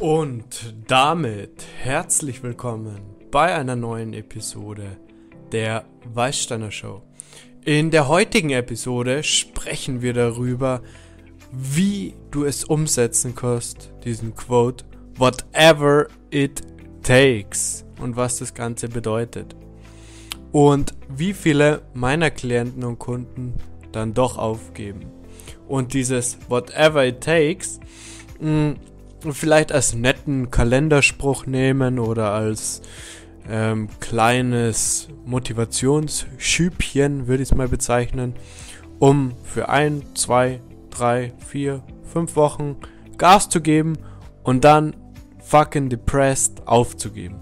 Und damit herzlich willkommen bei einer neuen Episode der Weißsteiner Show. In der heutigen Episode sprechen wir darüber, wie du es umsetzen kannst, diesen Quote, whatever it takes und was das Ganze bedeutet. Und wie viele meiner Klienten und Kunden dann doch aufgeben. Und dieses whatever it takes, mh, vielleicht als netten Kalenderspruch nehmen oder als ähm, kleines Motivationsschübchen, würde ich es mal bezeichnen, um für ein, zwei, drei, vier, fünf Wochen Gas zu geben und dann fucking depressed aufzugeben.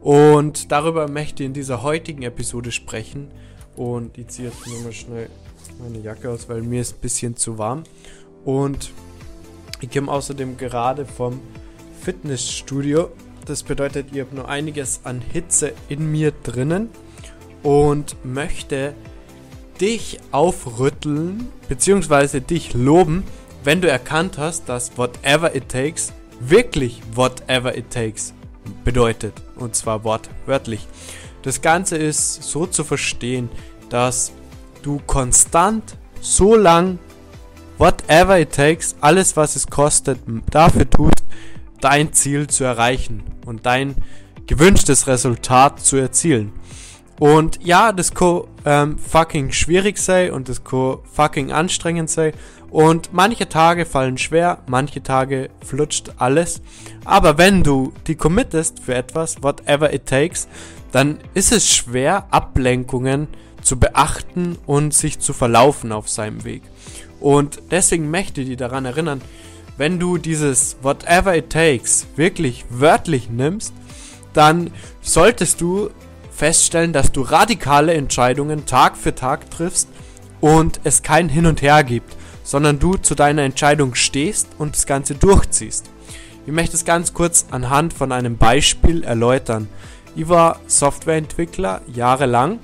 Und darüber möchte ich in dieser heutigen Episode sprechen. Und ich ziehe jetzt nur mal schnell meine Jacke aus, weil mir ist ein bisschen zu warm. Und ich komme außerdem gerade vom Fitnessstudio. Das bedeutet, ich habe nur einiges an Hitze in mir drinnen und möchte dich aufrütteln bzw. dich loben, wenn du erkannt hast, dass whatever it takes wirklich whatever it takes bedeutet. Und zwar wortwörtlich. Das Ganze ist so zu verstehen, dass du konstant so lang whatever it takes, alles was es kostet, dafür tust, dein Ziel zu erreichen und dein gewünschtes Resultat zu erzielen. Und ja, das kann ähm, fucking schwierig sei und das kann fucking anstrengend sei. Und manche Tage fallen schwer, manche Tage flutscht alles. Aber wenn du die committest für etwas, whatever it takes, dann ist es schwer, Ablenkungen zu beachten und sich zu verlaufen auf seinem Weg. Und deswegen möchte ich dich daran erinnern, wenn du dieses whatever it takes wirklich wörtlich nimmst, dann solltest du feststellen, dass du radikale Entscheidungen Tag für Tag triffst und es kein Hin und Her gibt, sondern du zu deiner Entscheidung stehst und das Ganze durchziehst. Ich möchte es ganz kurz anhand von einem Beispiel erläutern. Ich war Softwareentwickler jahrelang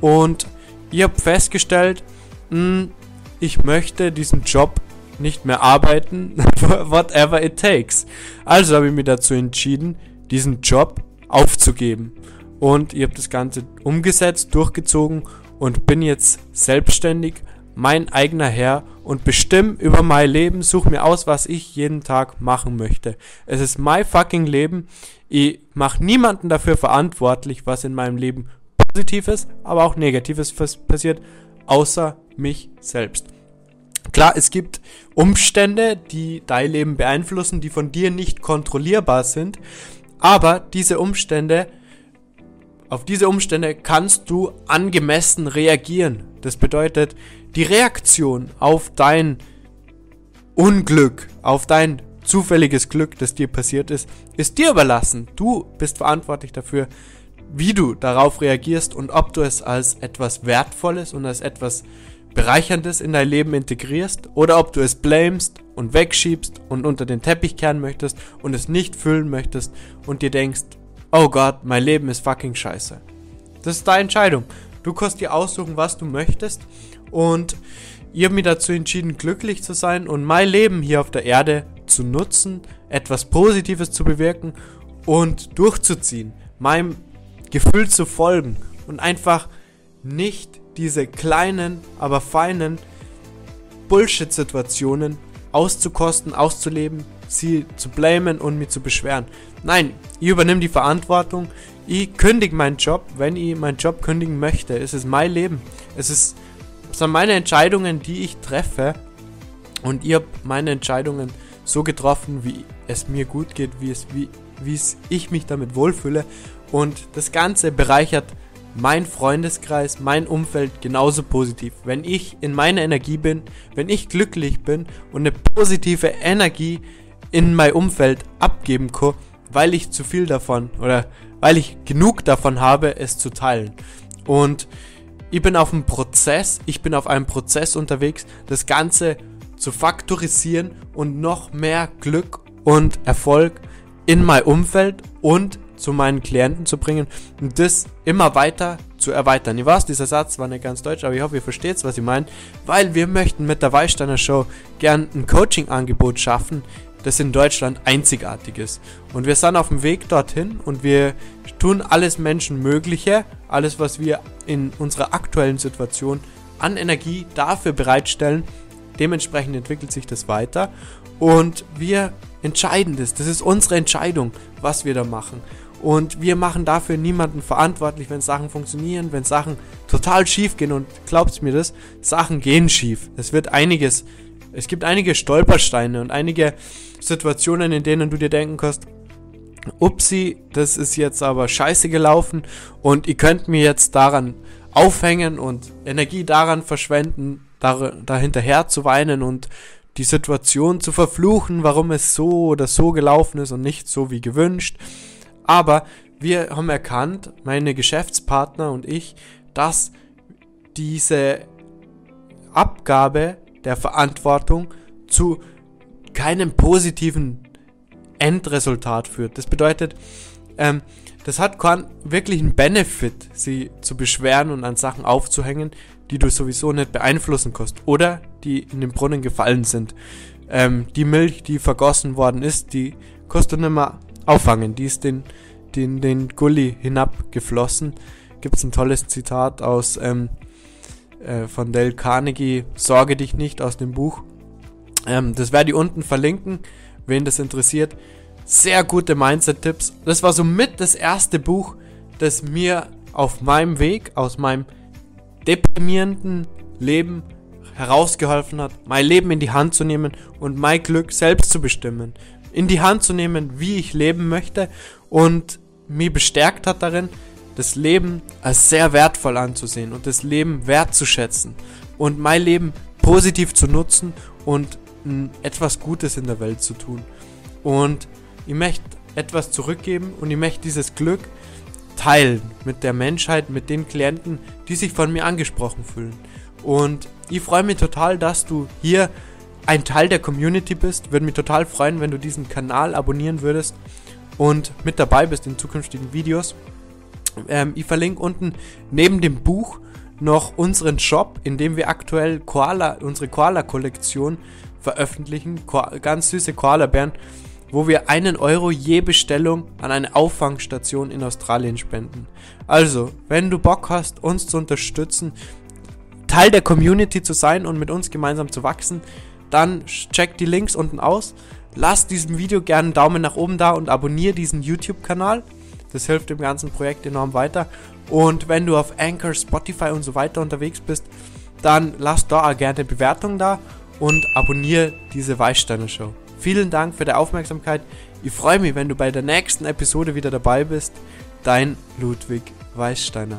und ich habe festgestellt, mh, hm, ich möchte diesen Job nicht mehr arbeiten, whatever it takes. Also habe ich mich dazu entschieden, diesen Job aufzugeben. Und ich habe das Ganze umgesetzt, durchgezogen und bin jetzt selbstständig, mein eigener Herr und bestimme über mein Leben, suche mir aus, was ich jeden Tag machen möchte. Es ist mein fucking Leben. Ich mache niemanden dafür verantwortlich, was in meinem Leben Positives, aber auch Negatives passiert, außer mich selbst. Klar, es gibt Umstände, die dein Leben beeinflussen, die von dir nicht kontrollierbar sind, aber diese Umstände, auf diese Umstände kannst du angemessen reagieren. Das bedeutet, die Reaktion auf dein Unglück, auf dein zufälliges Glück, das dir passiert ist, ist dir überlassen. Du bist verantwortlich dafür, wie du darauf reagierst und ob du es als etwas Wertvolles und als etwas Bereicherndes in dein Leben integrierst oder ob du es blamest und wegschiebst und unter den Teppich kehren möchtest und es nicht füllen möchtest und dir denkst, oh Gott, mein Leben ist fucking scheiße. Das ist deine Entscheidung. Du kannst dir aussuchen, was du möchtest und ich habe mich dazu entschieden, glücklich zu sein und mein Leben hier auf der Erde zu nutzen, etwas Positives zu bewirken und durchzuziehen, meinem Gefühl zu folgen und einfach nicht diese kleinen, aber feinen Bullshit-Situationen auszukosten, auszuleben, sie zu blamen und mich zu beschweren. Nein, ich übernehme die Verantwortung. Ich kündige meinen Job, wenn ich meinen Job kündigen möchte. Es ist mein Leben. Es ist es sind meine Entscheidungen, die ich treffe. Und ihr habt meine Entscheidungen so getroffen, wie es mir gut geht, wie es, wie, wie es ich mich damit wohlfühle. Und das Ganze bereichert mein Freundeskreis, mein Umfeld genauso positiv. Wenn ich in meiner Energie bin, wenn ich glücklich bin und eine positive Energie in mein Umfeld abgeben kann, weil ich zu viel davon oder weil ich genug davon habe, es zu teilen. Und ich bin auf einem Prozess, ich bin auf einem Prozess unterwegs, das Ganze zu faktorisieren und noch mehr Glück und Erfolg in mein Umfeld und zu meinen Klienten zu bringen und das immer weiter zu erweitern. Ich weiß, dieser Satz war nicht ganz deutsch, aber ich hoffe, ihr versteht, was ich meine, weil wir möchten mit der Weißsteiner Show gern ein Coaching-Angebot schaffen, das in Deutschland einzigartig ist. Und wir sind auf dem Weg dorthin und wir tun alles Menschenmögliche, alles, was wir in unserer aktuellen Situation an Energie dafür bereitstellen. Dementsprechend entwickelt sich das weiter und wir entscheiden das. Das ist unsere Entscheidung, was wir da machen. Und wir machen dafür niemanden verantwortlich, wenn Sachen funktionieren, wenn Sachen total schief gehen. Und glaubt mir das, Sachen gehen schief. Es wird einiges, es gibt einige Stolpersteine und einige Situationen, in denen du dir denken kannst, upsi, das ist jetzt aber scheiße gelaufen und ihr könnt mir jetzt daran aufhängen und Energie daran verschwenden, da, dahinterher zu weinen und die Situation zu verfluchen, warum es so oder so gelaufen ist und nicht so wie gewünscht. Aber wir haben erkannt, meine Geschäftspartner und ich, dass diese Abgabe der Verantwortung zu keinem positiven Endresultat führt. Das bedeutet, ähm, das hat keinen wirklichen Benefit, sie zu beschweren und an Sachen aufzuhängen, die du sowieso nicht beeinflussen kannst oder die in den Brunnen gefallen sind. Ähm, die Milch, die vergossen worden ist, die kannst du nicht mehr auffangen. Die ist den, den, den Gully hinabgeflossen. Gibt es ein tolles Zitat aus ähm, äh, von Dale Carnegie, Sorge dich nicht aus dem Buch. Ähm, das werde ich unten verlinken, wen das interessiert. Sehr gute Mindset-Tipps. Das war somit das erste Buch, das mir auf meinem Weg aus meinem deprimierenden Leben herausgeholfen hat, mein Leben in die Hand zu nehmen und mein Glück selbst zu bestimmen. In die Hand zu nehmen, wie ich leben möchte und mich bestärkt hat darin, das Leben als sehr wertvoll anzusehen und das Leben wertzuschätzen und mein Leben positiv zu nutzen und etwas Gutes in der Welt zu tun. Und ich möchte etwas zurückgeben und ich möchte dieses Glück teilen mit der Menschheit, mit den Klienten, die sich von mir angesprochen fühlen. Und ich freue mich total, dass du hier ein Teil der Community bist. Würde mich total freuen, wenn du diesen Kanal abonnieren würdest und mit dabei bist in zukünftigen Videos. Ähm, ich verlinke unten neben dem Buch noch unseren Shop, in dem wir aktuell Koala, unsere Koala-Kollektion veröffentlichen. Ko ganz süße Koala-Bären, wo wir einen Euro je Bestellung an eine Auffangstation in Australien spenden. Also, wenn du Bock hast, uns zu unterstützen, Teil der Community zu sein und mit uns gemeinsam zu wachsen, dann check die Links unten aus. Lass diesem Video gerne einen Daumen nach oben da und abonniere diesen YouTube-Kanal. Das hilft dem ganzen Projekt enorm weiter. Und wenn du auf Anchor, Spotify und so weiter unterwegs bist, dann lass da auch gerne Bewertung da und abonniere diese Weißsteiner Show. Vielen Dank für die Aufmerksamkeit. Ich freue mich, wenn du bei der nächsten Episode wieder dabei bist. Dein Ludwig Weißsteiner.